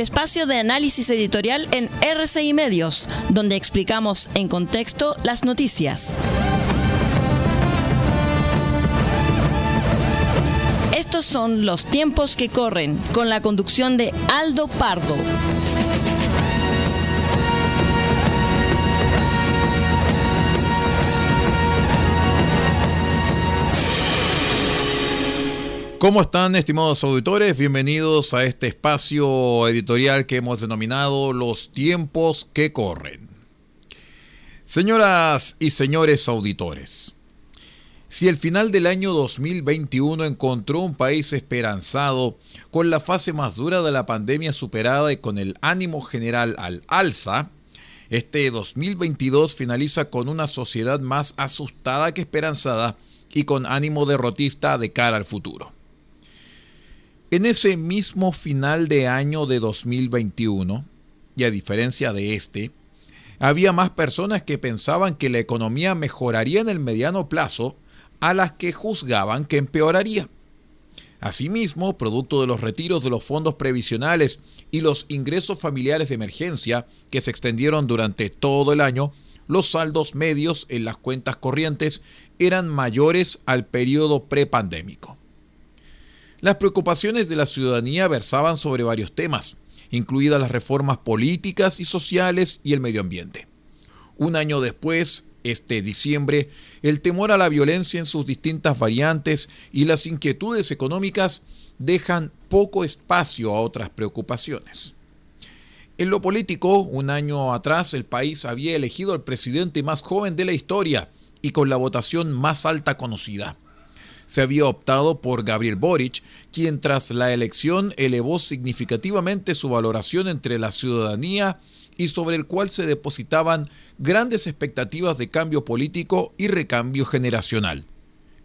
el espacio de análisis editorial en RCI Medios, donde explicamos en contexto las noticias. Estos son los tiempos que corren, con la conducción de Aldo Pardo. ¿Cómo están, estimados auditores? Bienvenidos a este espacio editorial que hemos denominado Los tiempos que corren. Señoras y señores auditores, si el final del año 2021 encontró un país esperanzado, con la fase más dura de la pandemia superada y con el ánimo general al alza, este 2022 finaliza con una sociedad más asustada que esperanzada y con ánimo derrotista de cara al futuro. En ese mismo final de año de 2021, y a diferencia de este, había más personas que pensaban que la economía mejoraría en el mediano plazo a las que juzgaban que empeoraría. Asimismo, producto de los retiros de los fondos previsionales y los ingresos familiares de emergencia que se extendieron durante todo el año, los saldos medios en las cuentas corrientes eran mayores al periodo prepandémico. Las preocupaciones de la ciudadanía versaban sobre varios temas, incluidas las reformas políticas y sociales y el medio ambiente. Un año después, este diciembre, el temor a la violencia en sus distintas variantes y las inquietudes económicas dejan poco espacio a otras preocupaciones. En lo político, un año atrás el país había elegido al presidente más joven de la historia y con la votación más alta conocida se había optado por Gabriel Boric, quien tras la elección elevó significativamente su valoración entre la ciudadanía y sobre el cual se depositaban grandes expectativas de cambio político y recambio generacional.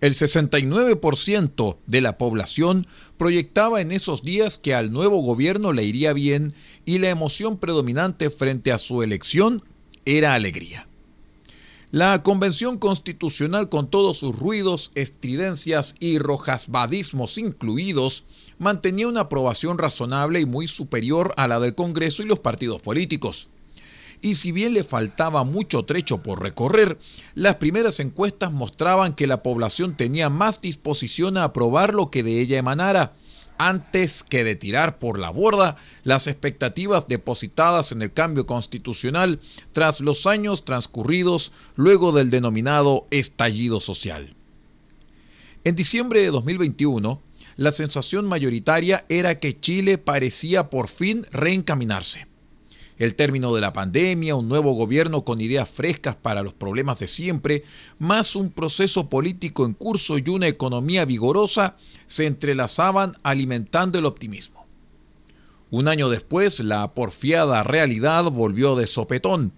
El 69% de la población proyectaba en esos días que al nuevo gobierno le iría bien y la emoción predominante frente a su elección era alegría. La Convención Constitucional, con todos sus ruidos, estridencias y rojasbadismos incluidos, mantenía una aprobación razonable y muy superior a la del Congreso y los partidos políticos. Y si bien le faltaba mucho trecho por recorrer, las primeras encuestas mostraban que la población tenía más disposición a aprobar lo que de ella emanara, antes que de tirar por la borda las expectativas depositadas en el cambio constitucional tras los años transcurridos luego del denominado estallido social. En diciembre de 2021, la sensación mayoritaria era que Chile parecía por fin reencaminarse el término de la pandemia, un nuevo gobierno con ideas frescas para los problemas de siempre, más un proceso político en curso y una economía vigorosa, se entrelazaban alimentando el optimismo. Un año después, la porfiada realidad volvió de sopetón,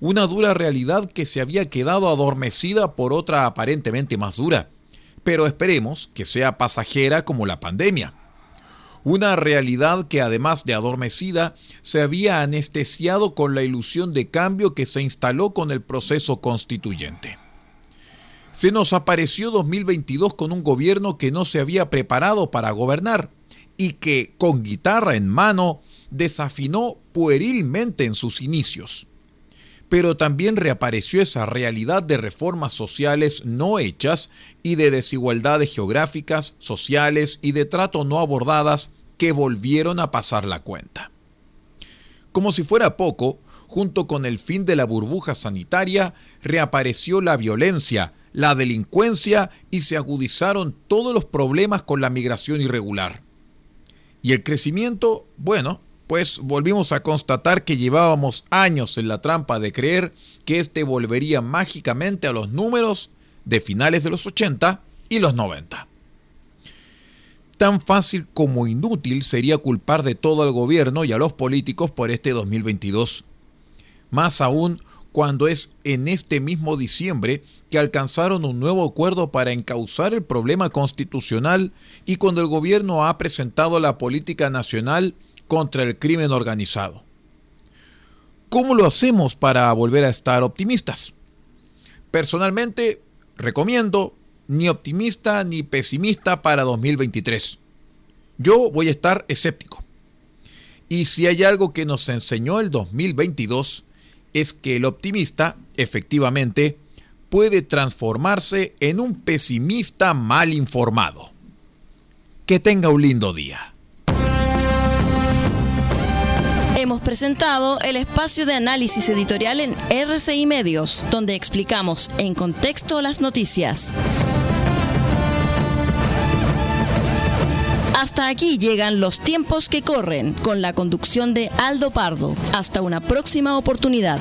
una dura realidad que se había quedado adormecida por otra aparentemente más dura, pero esperemos que sea pasajera como la pandemia una realidad que además de adormecida, se había anestesiado con la ilusión de cambio que se instaló con el proceso constituyente. Se nos apareció 2022 con un gobierno que no se había preparado para gobernar y que, con guitarra en mano, desafinó puerilmente en sus inicios. Pero también reapareció esa realidad de reformas sociales no hechas y de desigualdades geográficas, sociales y de trato no abordadas que volvieron a pasar la cuenta. Como si fuera poco, junto con el fin de la burbuja sanitaria, reapareció la violencia, la delincuencia y se agudizaron todos los problemas con la migración irregular. Y el crecimiento, bueno, pues volvimos a constatar que llevábamos años en la trampa de creer que éste volvería mágicamente a los números de finales de los 80 y los 90 tan fácil como inútil sería culpar de todo al gobierno y a los políticos por este 2022. Más aún cuando es en este mismo diciembre que alcanzaron un nuevo acuerdo para encauzar el problema constitucional y cuando el gobierno ha presentado la política nacional contra el crimen organizado. ¿Cómo lo hacemos para volver a estar optimistas? Personalmente, recomiendo ni optimista ni pesimista para 2023. Yo voy a estar escéptico. Y si hay algo que nos enseñó el 2022 es que el optimista, efectivamente, puede transformarse en un pesimista mal informado. Que tenga un lindo día. Hemos presentado el espacio de análisis editorial en RCI Medios, donde explicamos en contexto las noticias. Hasta aquí llegan los tiempos que corren con la conducción de Aldo Pardo. Hasta una próxima oportunidad.